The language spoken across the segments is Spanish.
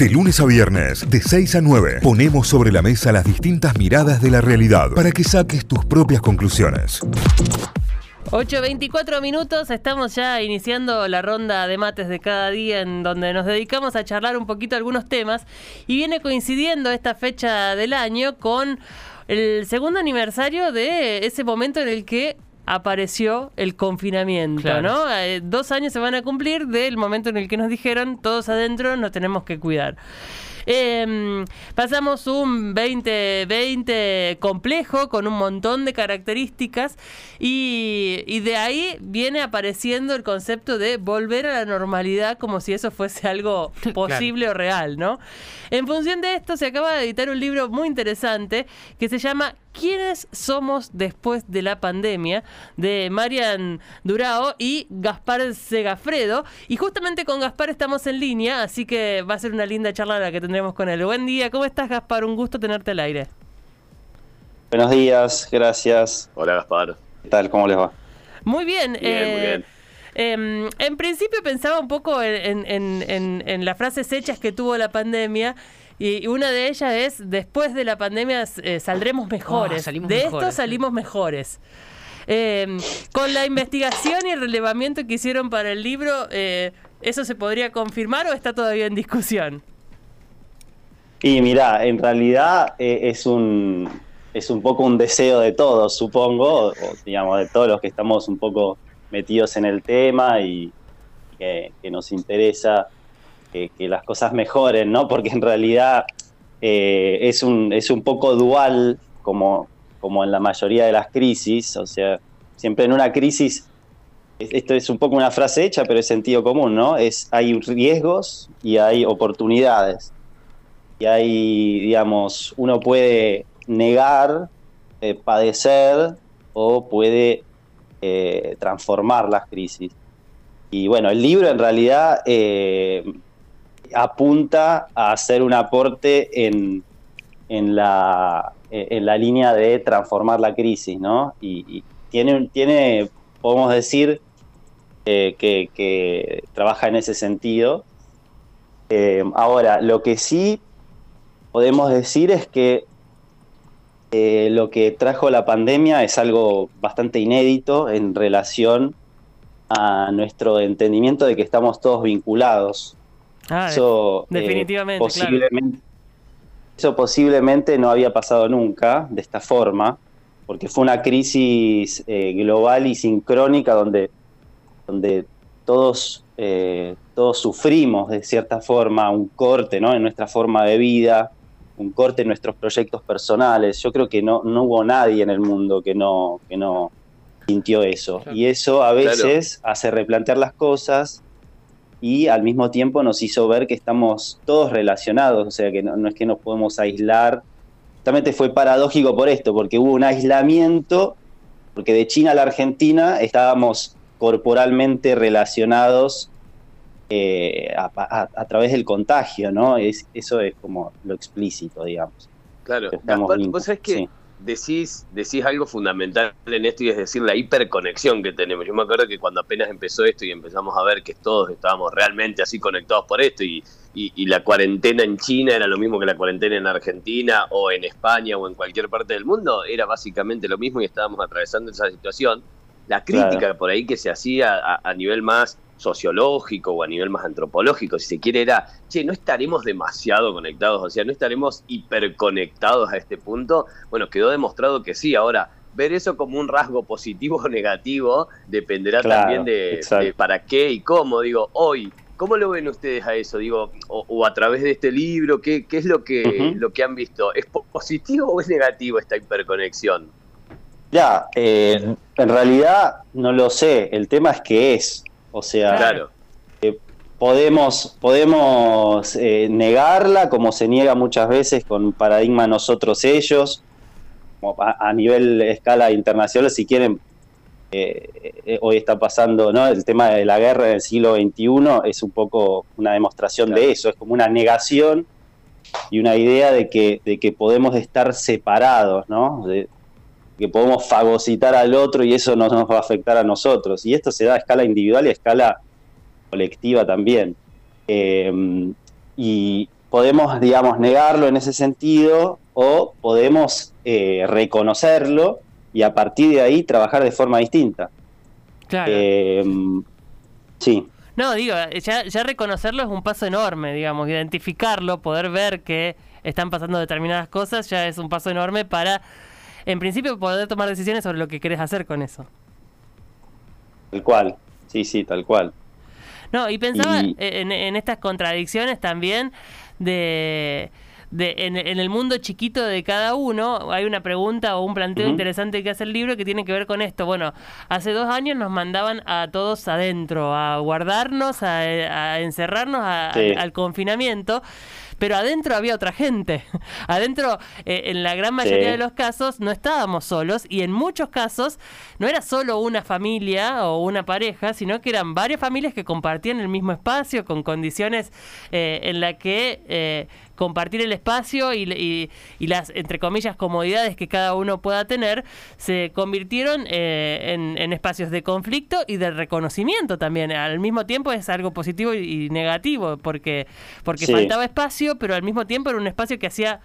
De lunes a viernes, de 6 a 9, ponemos sobre la mesa las distintas miradas de la realidad para que saques tus propias conclusiones. 8.24 minutos, estamos ya iniciando la ronda de mates de cada día en donde nos dedicamos a charlar un poquito algunos temas y viene coincidiendo esta fecha del año con el segundo aniversario de ese momento en el que apareció el confinamiento, ¿no? Eh, dos años se van a cumplir del momento en el que nos dijeron todos adentro nos tenemos que cuidar. Em, pasamos un 2020 complejo con un montón de características y, de ahí viene apareciendo el concepto de volver a la normalidad como si eso fuese algo posible o real, ¿no? En función de esto se acaba de editar un libro muy interesante que se llama ¿Quiénes somos después de la pandemia? de Marian Durao y Gaspar Segafredo. Y justamente con Gaspar estamos en línea, así que va a ser una linda charla la que tendremos con él. Buen día, ¿cómo estás Gaspar? Un gusto tenerte al aire. Buenos días, gracias. Hola Gaspar. ¿Qué tal? ¿Cómo les va? Muy bien. muy eh, bien. Em, en principio pensaba un poco en, las frases hechas que tuvo la pandemia y una de ellas es, después de la pandemia eh, saldremos mejores. Ah, de esto salimos mejores. Em, con la investigación y el relevamiento que hicieron para el libro, eh, ¿eso se podría confirmar o está todavía en discusión? Y mira, en realidad eh, es un es un poco un deseo de todos, supongo, digamos, de todos los que estamos un poco metidos en el tema y que, nos interesa que, las cosas mejoren, ¿no? Porque en realidad eh, es, un, es un poco dual, como, como en la mayoría de las crisis, o sea, siempre en una crisis, esto es un poco una frase hecha, pero es sentido común, ¿no? Es, hay riesgos y hay oportunidades. Y hay, digamos, uno puede negar, eh, padecer o puede eh, transformar las crisis. Y bueno, el libro en realidad apunta a hacer un aporte en, en, la, en la línea de transformar la crisis, ¿no? Y, tiene, podemos decir, eh, que, trabaja en ese sentido. ahora, lo que sí podemos decir es que eh, lo que trajo la pandemia es algo bastante inédito en relación a nuestro entendimiento de que estamos todos vinculados. Ah, eso, eh, definitivamente. posiblemente, Eso posiblemente no había pasado nunca de esta forma, porque fue una crisis eh, global y sincrónica donde, donde todos, todos sufrimos de cierta forma un corte ¿no? en nuestra forma de vida, un corte en nuestros proyectos personales. Yo creo que no, no hubo nadie en el mundo que no, que no sintió eso. Y eso a veces hace replantear las cosas y al mismo tiempo nos hizo ver que estamos todos relacionados, o sea que no, es que nos podemos aislar. Justamente fue paradójico por esto, porque hubo un aislamiento, porque de China a la Argentina estábamos corporalmente relacionados eh, a, través del contagio, ¿no? Es, eso es como lo explícito, digamos. Claro, vos sabés que decís, decís algo fundamental en esto y es decir la hiperconexión que tenemos. Yo me acuerdo que cuando apenas empezó esto y empezamos a ver que todos estábamos realmente así conectados por esto y, y, la cuarentena en China era lo mismo que la cuarentena en Argentina o en España o en cualquier parte del mundo, era básicamente lo mismo y estábamos atravesando esa situación. La crítica por ahí que se hacía a nivel más sociológico o a nivel más antropológico, si se quiere, era, che, no estaremos demasiado conectados, o sea, no estaremos hiperconectados a este punto. Bueno, quedó demostrado que sí. Ahora, ver eso como un rasgo positivo o negativo dependerá también de, para qué y cómo. Digo, hoy, ¿cómo lo ven ustedes a eso? Digo, o, a través de este libro, ¿qué, qué es lo que, lo que han visto? ¿Es positivo o es negativo esta hiperconexión? Ya, eh, en realidad no lo sé. El tema es que es. O sea, eh, podemos, podemos eh, negarla como se niega muchas veces con paradigma nosotros-ellos, a, nivel escala internacional, si quieren, eh, hoy está pasando, ¿no? El tema de la guerra en el siglo XXI es un poco una demostración de eso, es como una negación y una idea de que, de que podemos estar separados, ¿no? Que podemos fagocitar al otro y eso no nos va a afectar a nosotros. Y esto se da a escala individual y a escala colectiva también. Eh, y, podemos, digamos, negarlo en ese sentido o podemos eh, reconocerlo y a partir de ahí trabajar de forma distinta. Claro. Eh, sí. No, digo, ya, ya reconocerlo es un paso enorme, digamos, identificarlo, poder ver que están pasando determinadas cosas, ya es un paso enorme para, en principio, poder tomar decisiones sobre lo que querés hacer con eso. Tal cual, sí, sí, tal cual. No, y pensaba En, en, estas contradicciones también de... De, en, en, el mundo chiquito de cada uno, hay una pregunta o un planteo interesante que hace el libro que tiene que ver con esto. Bueno, hace dos años nos mandaban a todos adentro, a guardarnos, a, encerrarnos, al confinamiento pero adentro había otra gente. adentro, eh, en la gran mayoría de los casos, no estábamos solos y en muchos casos no era solo una familia o una pareja, sino que eran varias familias que compartían el mismo espacio con condiciones eh, en la que eh, compartir el espacio y, las, entre comillas, comodidades que cada uno pueda tener, se convirtieron eh, en, espacios de conflicto y de reconocimiento también. Al mismo tiempo es algo positivo y, negativo, porque, porque faltaba espacio, pero al mismo tiempo era un espacio que hacía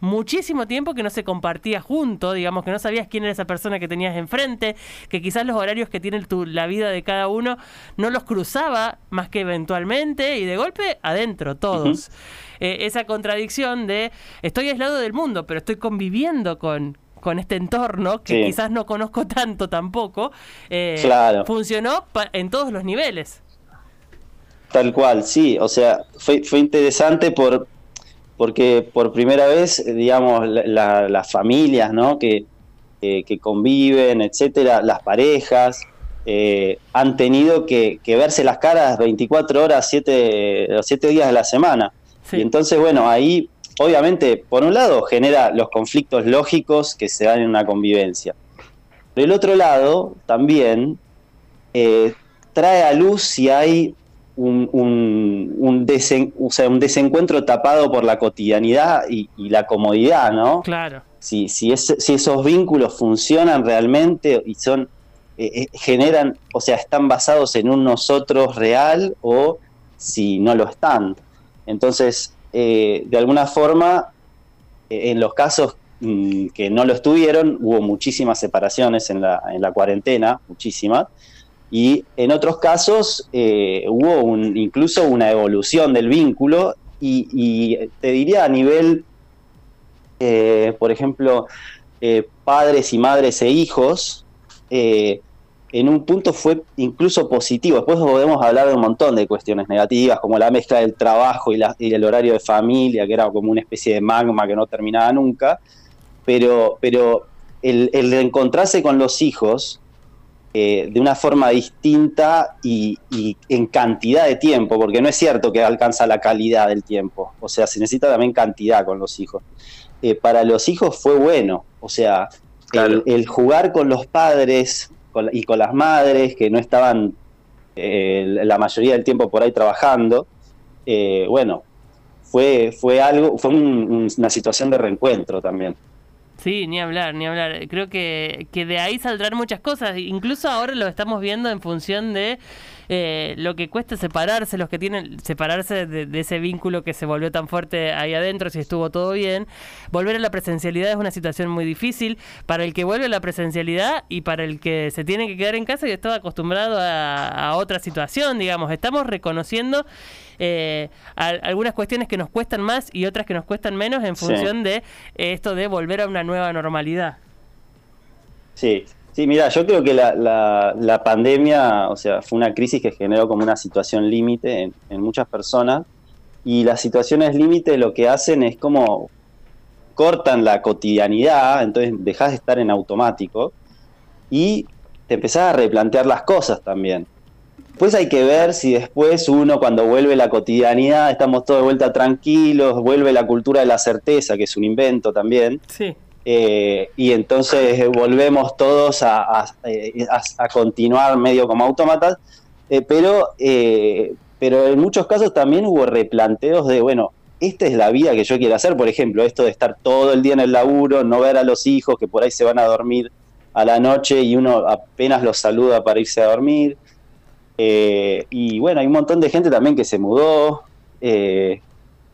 muchísimo tiempo que no se compartía junto, digamos que no sabías quién era esa persona que tenías enfrente, que quizás los horarios que tiene tu, la vida de cada uno no los cruzaba más que eventualmente y de golpe adentro todos. Eh, esa contradicción de estoy aislado del mundo, pero estoy conviviendo con, con este entorno que quizás no conozco tanto tampoco, eh, funcionó en todos los niveles. Tal cual, sí, o sea, fue, fue interesante por, porque por primera vez, digamos, las familias, ¿no? Que, que conviven, etcétera, las parejas, eh, han tenido que, verse las caras 24 horas, 7, 7 días de la semana. Y entonces, bueno, ahí obviamente, por un lado, genera los conflictos lógicos que se dan en una convivencia. Por el otro lado, también eh, trae a luz si hay un, un, desencuentro tapado por la cotidianidad y, la comodidad, ¿no? Claro. Si, si, si esos vínculos funcionan realmente y son eh, eh, generan, o sea, están basados en un nosotros real o si no lo están. Entonces, eh, de alguna forma, en los casos mm, que no lo estuvieron, hubo muchísimas separaciones en la, en la cuarentena, muchísimas, y en otros casos eh, hubo incluso una evolución del vínculo y, te diría a nivel, eh, por ejemplo, eh, padres y madres e hijos, en un punto fue incluso positivo. Después podemos hablar de un montón de cuestiones negativas, como la mezcla del trabajo y, el horario de familia, que era como una especie de magma que no terminaba nunca. Pero, pero el, el encontrarse con los hijos eh, de una forma distinta y, en cantidad de tiempo, porque no es cierto que alcanza la calidad del tiempo, o sea, se necesita también cantidad con los hijos. Eh, para los hijos fue bueno, o sea, el, jugar con los padres y con las madres que no estaban eh, la mayoría del tiempo por ahí trabajando, bueno, fue, fue algo, fue una situación de reencuentro también. Sí, ni hablar, ni hablar. Creo que, que de ahí saldrán muchas cosas. Incluso ahora lo estamos viendo en función de eh, lo que cuesta separarse, los que tienen separarse de, ese vínculo que se volvió tan fuerte ahí adentro, si estuvo todo bien. Volver a la presencialidad es una situación muy difícil para el que vuelve a la presencialidad y para el que se tiene que quedar en casa y estaba acostumbrado a, otra situación, digamos. Estamos reconociendo eh, algunas cuestiones que nos cuestan más y otras que nos cuestan menos en función de esto de volver a una nueva normalidad. Sí, sí, mira, yo creo que la, la, pandemia, o sea, fue una crisis que generó como una situación límite en, muchas personas y las situaciones límite lo que hacen es como cortan la cotidianidad, entonces dejas de estar en automático y te empezás a replantear las cosas también. Después hay que ver si después uno cuando vuelve la cotidianidad, estamos todos de vuelta tranquilos, vuelve la cultura de la certeza, que es un invento también. Sí. Eh, y entonces volvemos todos a, continuar medio como autómatas, eh, pero, eh, pero en muchos casos también hubo replanteos de, bueno, esta es la vida que yo quiero hacer, por ejemplo, esto de estar todo el día en el laburo, no ver a los hijos que por ahí se van a dormir a la noche y uno apenas los saluda para irse a dormir. y bueno, hay un montón de gente también que se mudó,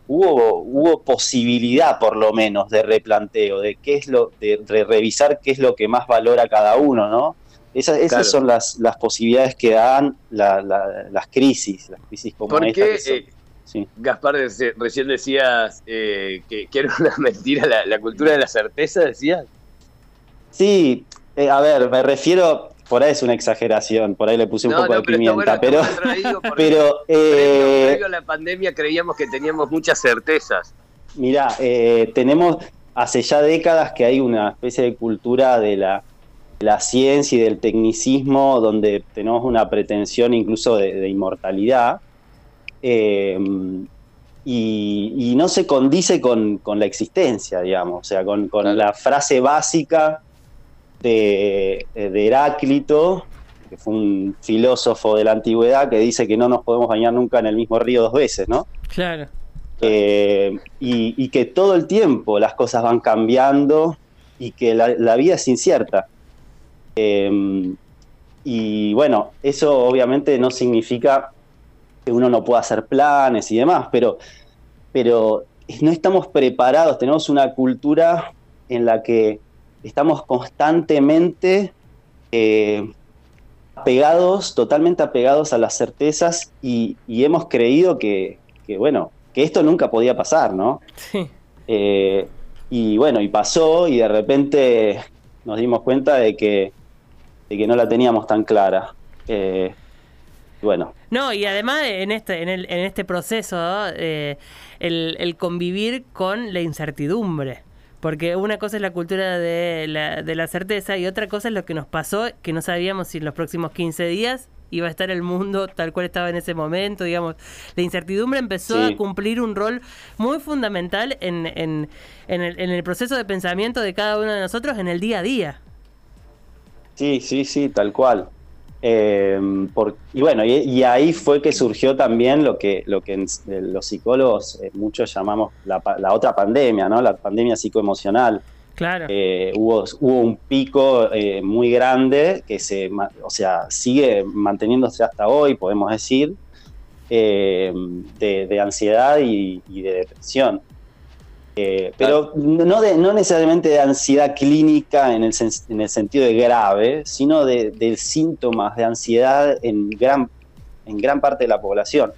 hubo, hubo posibilidad por lo menos de replanteo, de qué es lo, de, revisar qué es lo que más valora cada uno, ¿no? Esas, esas son las, las posibilidades que dan las crisis, las crisis como ¿Por esta. Qué, eh, Gaspar, recién decías eh, que, que, era una mentira la, cultura de la certeza, decías. Sí, eh, a ver, me refiero, por ahí es una exageración, por ahí le puse un poco de pimienta, pero... pero eh, la pandemia creíamos que teníamos muchas certezas. Mira, eh, tenemos hace ya décadas que hay una especie de cultura de la, la ciencia y del tecnicismo donde tenemos una pretensión incluso de, inmortalidad. y, no se condice con, la existencia, digamos, o sea, con, la frase básica de, Heráclito, que fue un filósofo de la antigüedad que dice que no nos podemos bañar nunca en el mismo río dos veces, ¿no? Claro. Eh, y, que todo el tiempo las cosas van cambiando y que la, vida es incierta. Em, y bueno, eso obviamente no significa que uno no pueda hacer planes y demás, pero, pero no estamos preparados, tenemos una cultura en la que estamos constantemente eh, apegados, totalmente apegados a las certezas y, hemos creído que, bueno, que esto nunca podía pasar, ¿no? Sí. Eh, y bueno, y pasó y de repente nos dimos cuenta de que, de que no la teníamos tan clara. Eh, bueno. No, y además en este, en, el, en este proceso, el, el convivir con la incertidumbre. Porque una cosa es la cultura de la, de la certeza y otra cosa es lo que nos pasó, que no sabíamos si en los próximos 15 días iba a estar el mundo tal cual estaba en ese momento, digamos. La incertidumbre empezó a cumplir un rol muy fundamental en, en, en, el, en el proceso de pensamiento de cada uno de nosotros en el día a día. Sí, sí, sí, tal cual. Eh, y bueno, y, ahí fue que surgió también lo que, lo que los psicólogos eh, muchos llamamos la, otra pandemia, ¿no? La pandemia psicoemocional. Claro. Eh, hubo, hubo un pico muy grande que se, o sea, sigue manteniéndose hasta hoy, podemos decir, de, ansiedad y de depresión. Eh, pero no, de, no necesariamente de ansiedad clínica en el, en el sentido de grave, sino de, síntomas de ansiedad en gran, en gran parte de la población.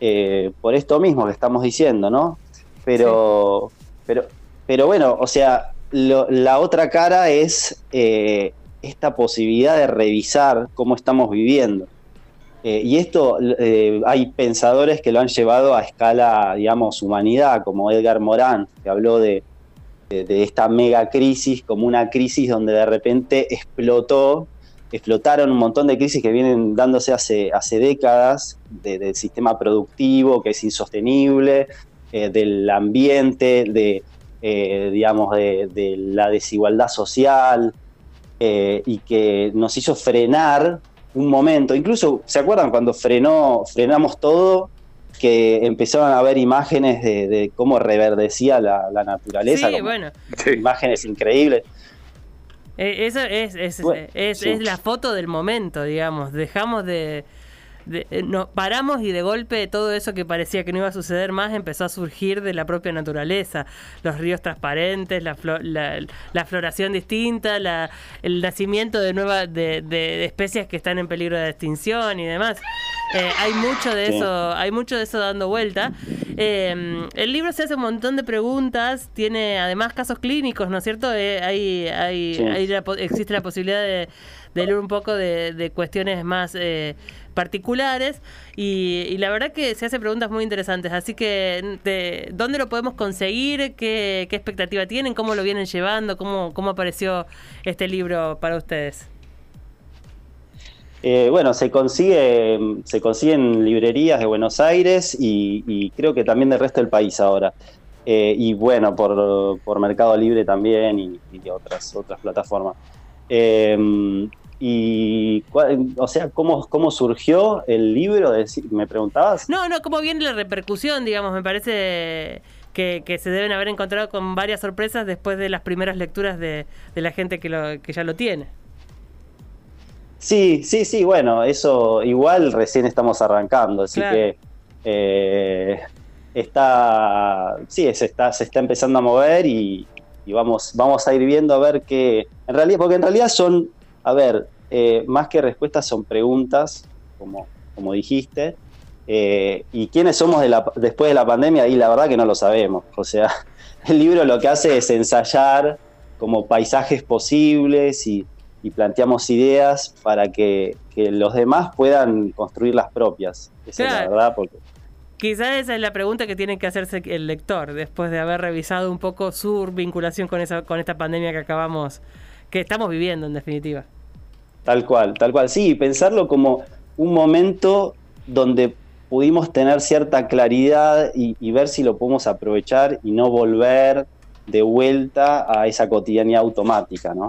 Eh, por esto mismo que estamos diciendo, ¿no? Pero, pero, pero bueno, o sea, la otra cara es eh, esta posibilidad de revisar cómo estamos viviendo. Eh, y esto eh, hay pensadores que lo han llevado a escala, digamos, humanidad, como Edgar Morán, que habló de, esta mega crisis como una crisis donde de repente explotó, explotaron un montón de crisis que vienen dándose hace, décadas, del sistema productivo que es insostenible, eh, del ambiente, de, digamos, de, la desigualdad social, y que nos hizo frenar un momento, incluso, ¿se acuerdan cuando frenó, frenamos todo? que empezaron a ver imágenes de, cómo reverdecía la, naturaleza. Sí, bueno. Imágenes increíbles. E, eso es, es, es, la foto del momento, digamos. Dejamos de, eh, no, paramos y de golpe todo eso que parecía que no iba a suceder más empezó a surgir de la propia naturaleza. Los ríos transparentes, la, la, floración distinta, la, el nacimiento de nuevas de, especies que están en peligro de extinción y demás. Eh, hay mucho de eso, hay mucho de eso dando vuelta. Eh, el libro se hace un montón de preguntas, tiene además casos clínicos, ¿no es cierto? hay, hay, existe la posibilidad de, leer un poco de, cuestiones más particulares y, la verdad que se hace preguntas muy interesantes. Así que, ¿dónde lo podemos conseguir? ¿Qué, expectativa tienen? ¿Cómo lo vienen llevando? ¿Cómo, cómo apareció este libro para ustedes? Eh, bueno, se consigue, se consigue en librerías de Buenos Aires y, creo que también del resto del país ahora. Eh, y bueno, por, Mercado Libre también y, otras, otras plataformas. Eh, y, o sea, ¿cómo, cómo surgió el libro? ¿Me preguntabas? No, no, ¿cómo viene la repercusión? Digamos, me parece que, se deben haber encontrado con varias sorpresas después de las primeras lecturas de, la gente que, lo, que ya lo tiene. Sí, sí, sí, bueno, eso igual recién estamos arrancando, así que eh, está, sí, se está, se está empezando a mover y, vamos, vamos a ir viendo a ver qué, en realidad, porque en realidad son, a ver, eh, más que respuestas son preguntas, como, como dijiste, eh, y quiénes somos después de la pandemia, y la verdad que no lo sabemos, o sea, el libro lo que hace es ensayar como paisajes posibles y, planteamos ideas para que, los demás puedan construir las propias. Esa es la verdad, porque Quizás esa es la pregunta que tiene que hacerse el lector después de haber revisado un poco su vinculación con esa con esta pandemia que acabamos que estamos viviendo en definitiva. Tal cual, tal cual. Sí, pensarlo como un momento donde pudimos tener cierta claridad y, y ver si lo podemos aprovechar y no volver de vuelta a esa cotidianidad automática, ¿no?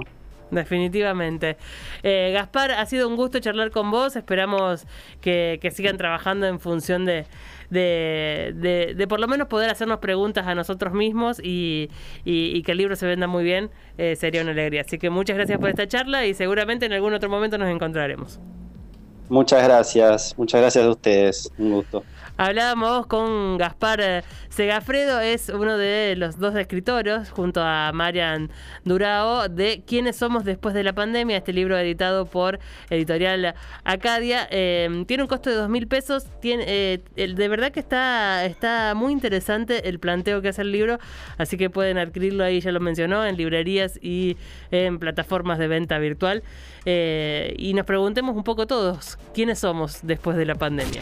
Definitivamente. Eh, Gaspar, ha sido un gusto charlar con vos. Esperamos que, sigan trabajando en función de, de, por lo menos poder hacernos preguntas a nosotros mismos y, que el libro se venda muy bien. Eh, sería una alegría. Así que muchas gracias por esta charla y seguramente en algún otro momento nos encontraremos. Muchas gracias, muchas gracias a ustedes. Un gusto. Hablábamos con Gaspar eh, Segafredo, es uno de los dos escritores, junto a Marian Durao, de Quiénes somos después de la pandemia, este libro editado por Editorial Acadia. Em, tiene un costo de dos mil pesos, tiene, eh, de verdad que está, está muy interesante el planteo que hace el libro, así que pueden adquirirlo ahí, ya lo mencionó, en librerías y en plataformas de venta virtual. Eh, y nos preguntemos un poco todos, ¿quiénes somos después de la pandemia?